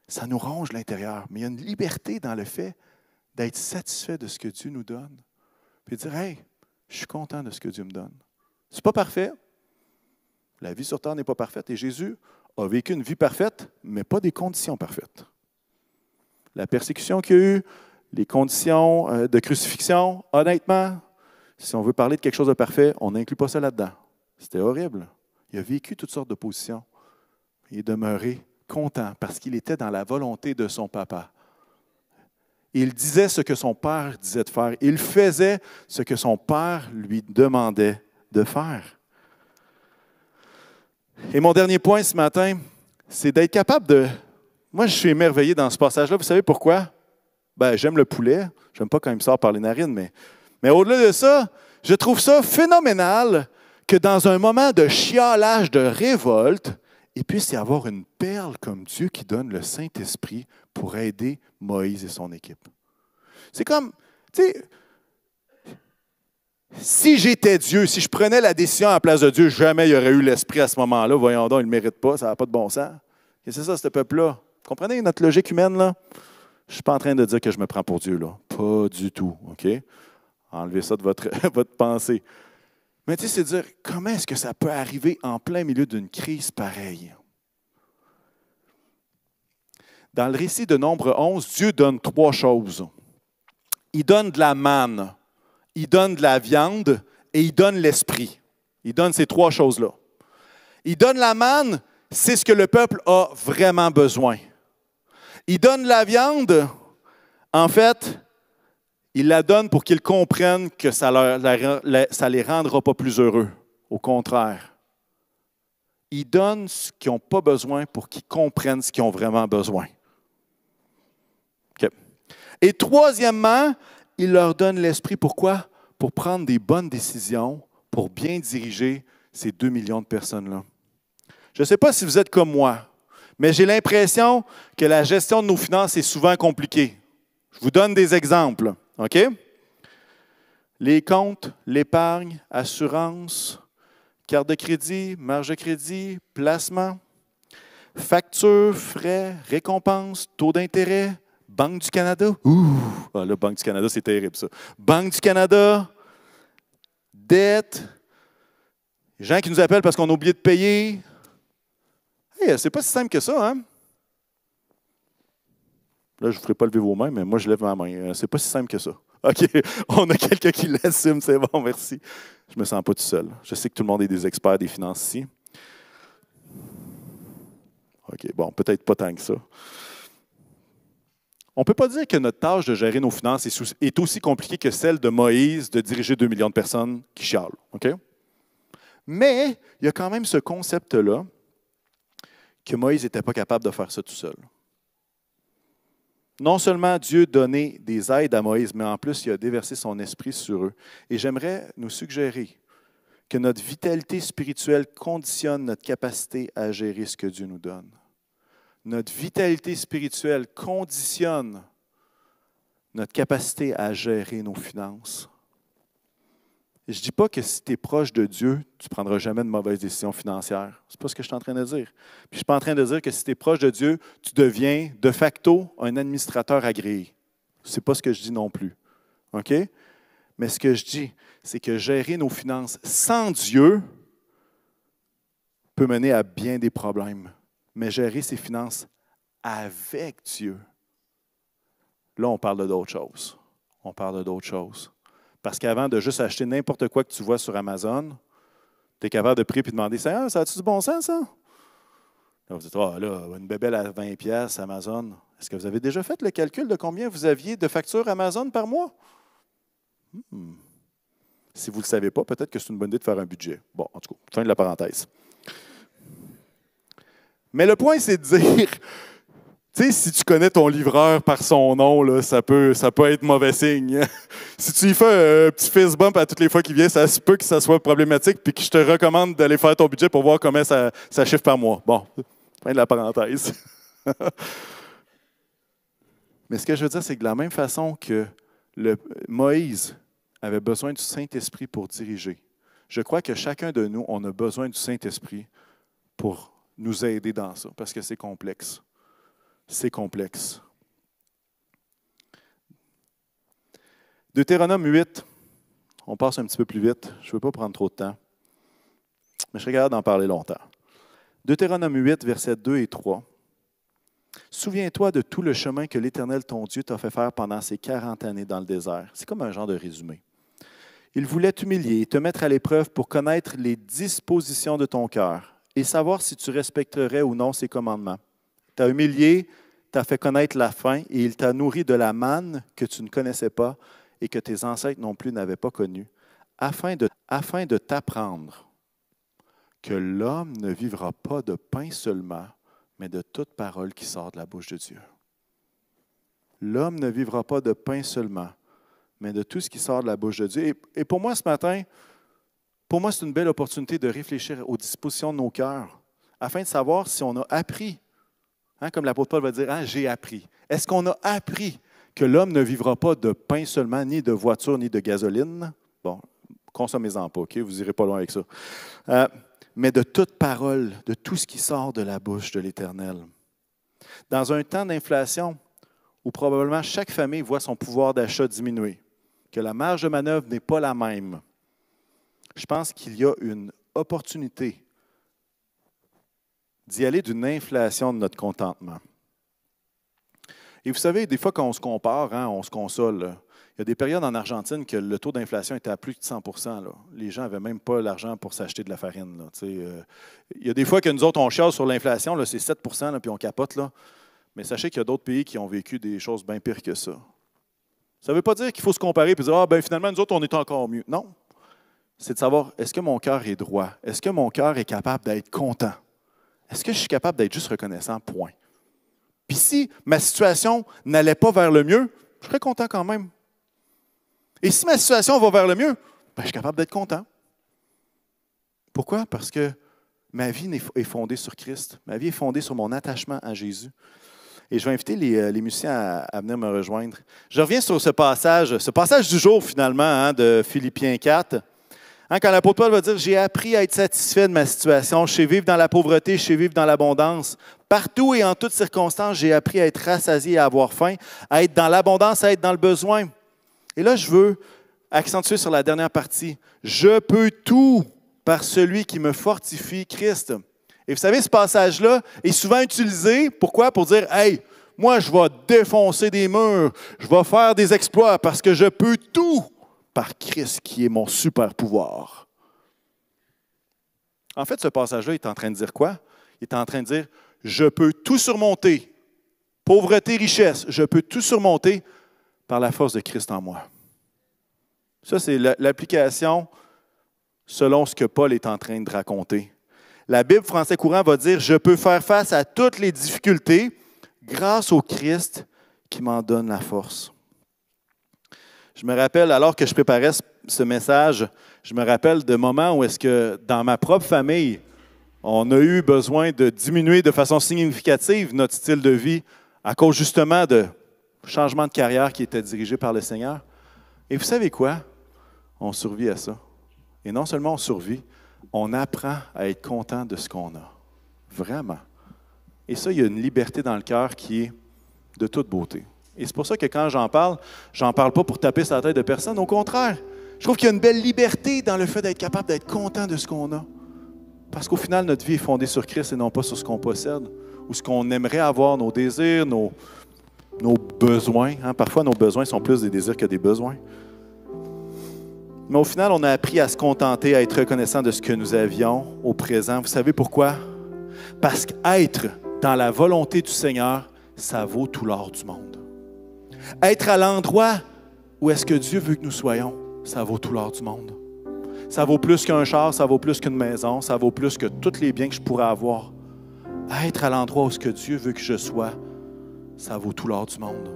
Ça nous ronge l'intérieur. Mais il y a une liberté dans le fait d'être satisfait de ce que Dieu nous donne. Puis de dire, hey, je suis content de ce que Dieu me donne. Ce n'est pas parfait. La vie sur terre n'est pas parfaite. Et Jésus a vécu une vie parfaite, mais pas des conditions parfaites. La persécution qu'il y a eu, les conditions euh, de crucifixion, honnêtement, si on veut parler de quelque chose de parfait, on n'inclut pas ça là-dedans. C'était horrible. Il a vécu toutes sortes d'oppositions. Il est demeuré content parce qu'il était dans la volonté de son papa. Il disait ce que son père disait de faire. Il faisait ce que son père lui demandait de faire. Et mon dernier point ce matin, c'est d'être capable de... Moi, je suis émerveillé dans ce passage-là. Vous savez pourquoi? Ben, j'aime le poulet. J'aime pas quand il me sort par les narines, mais, mais au-delà de ça, je trouve ça phénoménal que dans un moment de chialage, de révolte, il puisse y avoir une perle comme Dieu qui donne le Saint-Esprit pour aider Moïse et son équipe. C'est comme, tu sais, si j'étais Dieu, si je prenais la décision à la place de Dieu, jamais il y aurait eu l'esprit à ce moment-là. Voyons donc, il ne mérite pas, ça n'a pas de bon sens. C'est ça, ce peuple-là. Comprenez notre logique humaine, là? Je ne suis pas en train de dire que je me prends pour Dieu, là. Pas du tout, OK? Enlevez ça de votre, *laughs* votre pensée. Mais tu sais, c'est dire, comment est-ce que ça peut arriver en plein milieu d'une crise pareille? Dans le récit de Nombre 11, Dieu donne trois choses. Il donne de la manne, il donne de la viande et il donne l'esprit. Il donne ces trois choses-là. Il donne la manne, c'est ce que le peuple a vraiment besoin. Il donne la viande, en fait, il la donne pour qu'ils comprennent que ça ne les rendra pas plus heureux. Au contraire. Il donne ce qu'ils n'ont pas besoin pour qu'ils comprennent ce qu'ils ont vraiment besoin. Et troisièmement, il leur donne l'esprit. Pourquoi? Pour prendre des bonnes décisions, pour bien diriger ces deux millions de personnes-là. Je ne sais pas si vous êtes comme moi, mais j'ai l'impression que la gestion de nos finances est souvent compliquée. Je vous donne des exemples. OK? Les comptes, l'épargne, assurance, carte de crédit, marge de crédit, placement, factures, frais, récompenses, taux d'intérêt, Banque du Canada. Ouh, ah, là, Banque du Canada, c'est terrible ça. Banque du Canada, dette, gens qui nous appellent parce qu'on a oublié de payer. C'est pas si simple que ça, hein? Là, je ne ferai pas lever vos mains, mais moi, je lève ma main. Euh, c'est pas si simple que ça. *laughs* OK, on a quelqu'un qui l'assume, c'est bon, merci. Je me sens pas tout seul. Je sais que tout le monde est des experts des finances ici. OK, bon, peut-être pas tant que ça. On ne peut pas dire que notre tâche de gérer nos finances est aussi compliquée que celle de Moïse de diriger 2 millions de personnes qui chialent. OK? Mais il y a quand même ce concept-là que Moïse n'était pas capable de faire ça tout seul non seulement Dieu donnait des aides à Moïse, mais en plus, il a déversé son esprit sur eux. Et j'aimerais nous suggérer que notre vitalité spirituelle conditionne notre capacité à gérer ce que Dieu nous donne. Notre vitalité spirituelle conditionne notre capacité à gérer nos finances. Je ne dis pas que si tu es proche de Dieu, tu ne prendras jamais de mauvaises décisions financières. Ce n'est pas ce que je suis en train de dire. Puis je ne suis pas en train de dire que si tu es proche de Dieu, tu deviens de facto un administrateur agréé. Ce n'est pas ce que je dis non plus. OK? Mais ce que je dis, c'est que gérer nos finances sans Dieu peut mener à bien des problèmes. Mais gérer ses finances avec Dieu, là, on parle d'autre chose. On parle d'autre chose. Parce qu'avant de juste acheter n'importe quoi que tu vois sur Amazon, tu es capable de prier et de demander Ça, a-tu du bon sens, ça? Là, vous dites oh, là, une bébelle à 20$ Amazon. Est-ce que vous avez déjà fait le calcul de combien vous aviez de factures Amazon par mois? Hmm. Si vous ne le savez pas, peut-être que c'est une bonne idée de faire un budget. Bon, en tout cas, fin de la parenthèse. Mais le point, c'est de dire tu sais, si tu connais ton livreur par son nom, là, ça, peut, ça peut être mauvais signe. *laughs* si tu y fais un petit fist bump à toutes les fois qu'il vient, ça se peut que ça soit problématique, puis que je te recommande d'aller faire ton budget pour voir comment ça, ça chiffre par mois. Bon, *laughs* fin de la parenthèse. *laughs* Mais ce que je veux dire, c'est que de la même façon que le, Moïse avait besoin du Saint-Esprit pour diriger, je crois que chacun de nous, on a besoin du Saint-Esprit pour nous aider dans ça, parce que c'est complexe c'est complexe. Deutéronome 8, on passe un petit peu plus vite, je ne veux pas prendre trop de temps, mais je serais capable d'en parler longtemps. Deutéronome 8, versets 2 et 3. Souviens-toi de tout le chemin que l'Éternel, ton Dieu, t'a fait faire pendant ces 40 années dans le désert. C'est comme un genre de résumé. Il voulait t'humilier et te mettre à l'épreuve pour connaître les dispositions de ton cœur et savoir si tu respecterais ou non ses commandements t'a humilié, t'a fait connaître la faim et il t'a nourri de la manne que tu ne connaissais pas et que tes ancêtres non plus n'avaient pas connue, afin de, t'apprendre que l'homme ne vivra pas de pain seulement, mais de toute parole qui sort de la bouche de Dieu. L'homme ne vivra pas de pain seulement, mais de tout ce qui sort de la bouche de Dieu. Et, et pour moi, ce matin, pour moi, c'est une belle opportunité de réfléchir aux dispositions de nos cœurs, afin de savoir si on a appris Hein, comme l'apôtre Paul va dire, hein, j'ai appris. Est-ce qu'on a appris que l'homme ne vivra pas de pain seulement, ni de voiture, ni de gasoline? Bon, consommez-en pas, OK? Vous irez pas loin avec ça. Euh, mais de toute parole, de tout ce qui sort de la bouche de l'Éternel. Dans un temps d'inflation où probablement chaque famille voit son pouvoir d'achat diminuer, que la marge de manœuvre n'est pas la même, je pense qu'il y a une opportunité d'y aller d'une inflation de notre contentement. Et vous savez, des fois, quand on se compare, hein, on se console. Il y a des périodes en Argentine que le taux d'inflation était à plus de 100% Les gens n'avaient même pas l'argent pour s'acheter de la farine. Euh, il y a des fois que nous autres, on chiale sur l'inflation, c'est 7% puis on capote. Là. Mais sachez qu'il y a d'autres pays qui ont vécu des choses bien pires que ça. Ça ne veut pas dire qu'il faut se comparer et dire Ah, ben finalement, nous autres, on est encore mieux. Non. C'est de savoir est-ce que mon cœur est droit? Est-ce que mon cœur est capable d'être content? Est-ce que je suis capable d'être juste reconnaissant? Point. Puis si ma situation n'allait pas vers le mieux, je serais content quand même. Et si ma situation va vers le mieux, ben, je suis capable d'être content. Pourquoi? Parce que ma vie est fondée sur Christ. Ma vie est fondée sur mon attachement à Jésus. Et je vais inviter les, euh, musiciens à, venir me rejoindre. Je reviens sur ce passage, ce passage du jour finalement hein, de Philippiens 4. Hein, quand l'apôtre Paul va dire J'ai appris à être satisfait de ma situation, je sais vivre dans la pauvreté, je sais vivre dans l'abondance. Partout et en toutes circonstances, j'ai appris à être rassasié à avoir faim, à être dans l'abondance, à être dans le besoin. Et là, je veux accentuer sur la dernière partie. Je peux tout par celui qui me fortifie, Christ. Et vous savez, ce passage-là est souvent utilisé, pourquoi? Pour dire, hey, moi, je vais défoncer des murs, je vais faire des exploits parce que je peux tout par Christ qui est mon super pouvoir. En fait, ce passage-là est en train de dire quoi? Il est en train de dire, je peux tout surmonter, pauvreté, richesse, je peux tout surmonter par la force de Christ en moi. Ça, c'est l'application selon ce que Paul est en train de raconter. La Bible français courant va dire, je peux faire face à toutes les difficultés grâce au Christ qui m'en donne la force. Je me rappelle, alors que je préparais ce message, je me rappelle de moments où est-ce que dans ma propre famille, on a eu besoin de diminuer de façon significative notre style de vie à cause justement de changements de carrière qui étaient dirigés par le Seigneur. Et vous savez quoi? On survit à ça. Et non seulement on survit, on apprend à être content de ce qu'on a. Vraiment. Et ça, il y a une liberté dans le cœur qui est de toute beauté. Et c'est pour ça que quand j'en parle, j'en parle pas pour taper sur la tête de personne. Au contraire, je trouve qu'il y a une belle liberté dans le fait d'être capable d'être content de ce qu'on a. Parce qu'au final, notre vie est fondée sur Christ et non pas sur ce qu'on possède ou ce qu'on aimerait avoir, nos désirs, nos, besoins. Hein. Parfois, nos besoins sont plus des désirs que des besoins. Mais au final, on a appris à se contenter, à être reconnaissant de ce que nous avions au présent. Vous savez pourquoi? Parce qu'être dans la volonté du Seigneur, ça vaut tout l'or du monde. Être à l'endroit où est-ce que Dieu veut que nous soyons, ça vaut tout l'or du monde. Ça vaut plus qu'un char, ça vaut plus qu'une maison, ça vaut plus que tous les biens que je pourrais avoir. Être à l'endroit où ce que Dieu veut que je sois, ça vaut tout l'or du monde.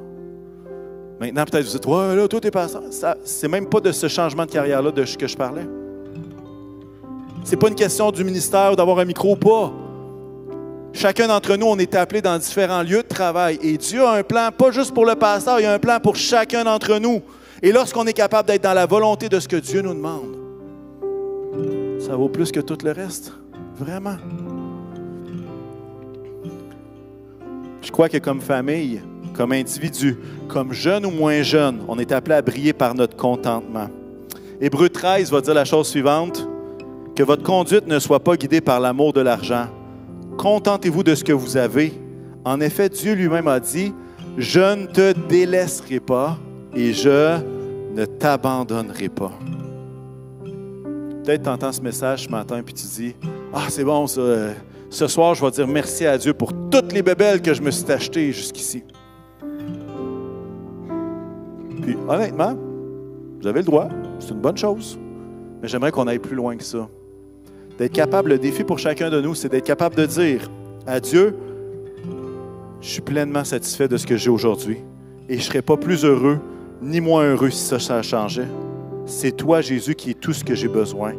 Maintenant, peut-être vous dites, ouais, là, tout est passé. C'est même pas de ce changement de carrière-là de que je parlais. C'est pas une question du ministère ou d'avoir un micro ou pas. Chacun d'entre nous, on est appelé dans différents lieux de travail. Et Dieu a un plan, pas juste pour le pasteur, il a un plan pour chacun d'entre nous. Et lorsqu'on est capable d'être dans la volonté de ce que Dieu nous demande, ça vaut plus que tout le reste. Vraiment. Je crois que comme famille, comme individu, comme jeune ou moins jeune, on est appelé à briller par notre contentement. Hébreu 13 va dire la chose suivante, que votre conduite ne soit pas guidée par l'amour de l'argent. Contentez-vous de ce que vous avez. En effet, Dieu lui-même a dit, je ne te délaisserai pas et je ne t'abandonnerai pas. Peut-être tu entends ce message ce matin et tu dis, ah c'est bon euh, ce soir je vais dire merci à Dieu pour toutes les bébelles que je me suis achetées jusqu'ici. Puis honnêtement, vous avez le droit, c'est une bonne chose, mais j'aimerais qu'on aille plus loin que ça. D'être capable, le défi pour chacun de nous, c'est d'être capable de dire à Dieu, je suis pleinement satisfait de ce que j'ai aujourd'hui et je ne serais pas plus heureux ni moins heureux si ça, changeait. C'est toi, Jésus, qui es tout ce que j'ai besoin.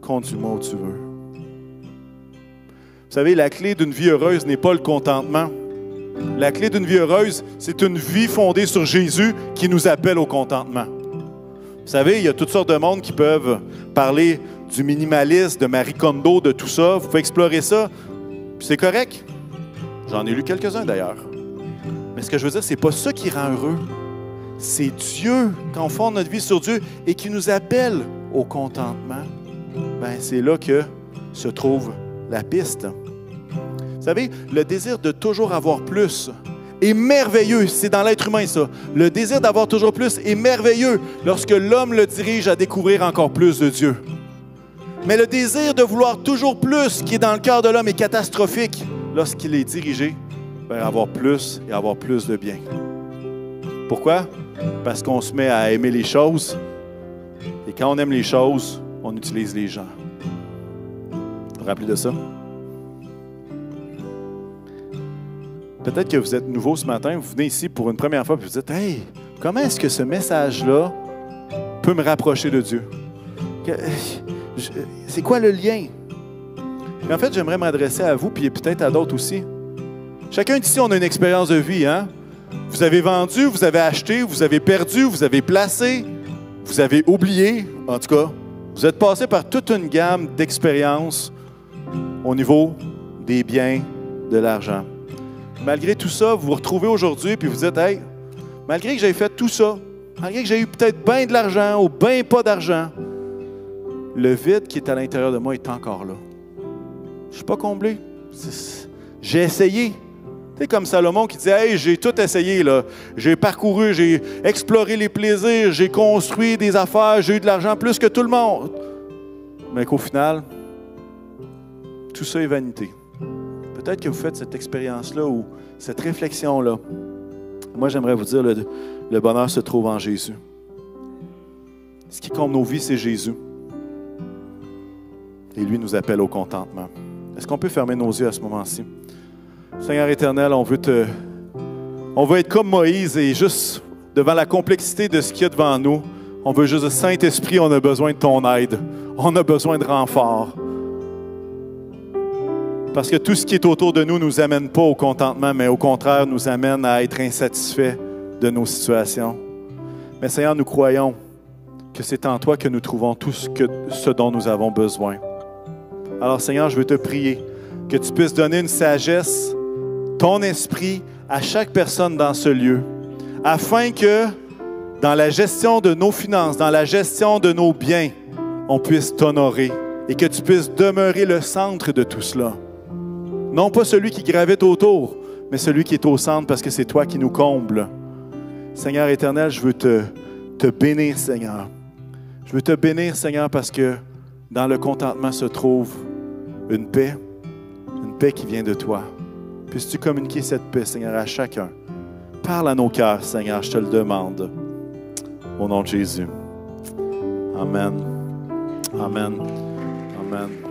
Conduis-moi où tu veux. Vous savez, la clé d'une vie heureuse n'est pas le contentement. La clé d'une vie heureuse, c'est une vie fondée sur Jésus qui nous appelle au contentement. Vous savez, il y a toutes sortes de monde qui peuvent parler du minimalisme, de Marie Kondo, de tout ça. Vous pouvez explorer ça. C'est correct. J'en ai lu quelques-uns d'ailleurs. Mais ce que je veux dire, c'est pas ça qui rend heureux. C'est Dieu, quand on fonde notre vie sur Dieu et qui nous appelle au contentement. Ben, c'est là que se trouve la piste. Vous savez, le désir de toujours avoir plus est merveilleux. C'est dans l'être humain, ça. Le désir d'avoir toujours plus est merveilleux lorsque l'homme le dirige à découvrir encore plus de Dieu. Mais le désir de vouloir toujours plus qui est dans le cœur de l'homme est catastrophique lorsqu'il est dirigé vers avoir plus et avoir plus de bien. Pourquoi? Parce qu'on se met à aimer les choses. Et quand on aime les choses, on utilise les gens. Vous vous rappelez de ça? Peut-être que vous êtes nouveau ce matin, vous venez ici pour une première fois et vous dites Hey, comment est-ce que ce message-là peut me rapprocher de Dieu? C'est quoi le lien? en fait, j'aimerais m'adresser à vous, puis peut-être à d'autres aussi. Chacun d'ici, on a une expérience de vie. Hein? Vous avez vendu, vous avez acheté, vous avez perdu, vous avez placé, vous avez oublié. En tout cas, vous êtes passé par toute une gamme d'expériences au niveau des biens, de l'argent malgré tout ça, vous vous retrouvez aujourd'hui puis vous dites, hey, malgré que j'ai fait tout ça, malgré que j'ai eu peut-être bien de l'argent ou bien pas d'argent, le vide qui est à l'intérieur de moi est encore là. Je ne suis pas comblé. J'ai essayé. C'est comme Salomon qui dit Hey, j'ai tout essayé. J'ai parcouru, j'ai exploré les plaisirs, j'ai construit des affaires, j'ai eu de l'argent plus que tout le monde. Mais qu'au final, tout ça est vanité. Peut-être que vous faites cette expérience-là ou cette réflexion-là. Moi, j'aimerais vous dire, le, le bonheur se trouve en Jésus. Ce qui compte nos vies, c'est Jésus. Et lui nous appelle au contentement. Est-ce qu'on peut fermer nos yeux à ce moment-ci? Seigneur éternel, on veut te. On veut être comme Moïse et juste devant la complexité de ce qu'il y a devant nous, on veut juste, Saint-Esprit, on a besoin de ton aide. On a besoin de renfort. Parce que tout ce qui est autour de nous ne nous amène pas au contentement, mais au contraire nous amène à être insatisfaits de nos situations. Mais Seigneur, nous croyons que c'est en toi que nous trouvons tout ce, que, ce dont nous avons besoin. Alors Seigneur, je veux te prier que tu puisses donner une sagesse, ton esprit à chaque personne dans ce lieu, afin que dans la gestion de nos finances, dans la gestion de nos biens, on puisse t'honorer et que tu puisses demeurer le centre de tout cela. Non pas celui qui gravite autour, mais celui qui est au centre parce que c'est toi qui nous combles. Seigneur éternel, je veux te, te bénir, Seigneur. Je veux te bénir, Seigneur, parce que dans le contentement se trouve une paix, une paix qui vient de toi. Puisses-tu communiquer cette paix, Seigneur, à chacun? Parle à nos cœurs, Seigneur, je te le demande. Au nom de Jésus. Amen. Amen. Amen.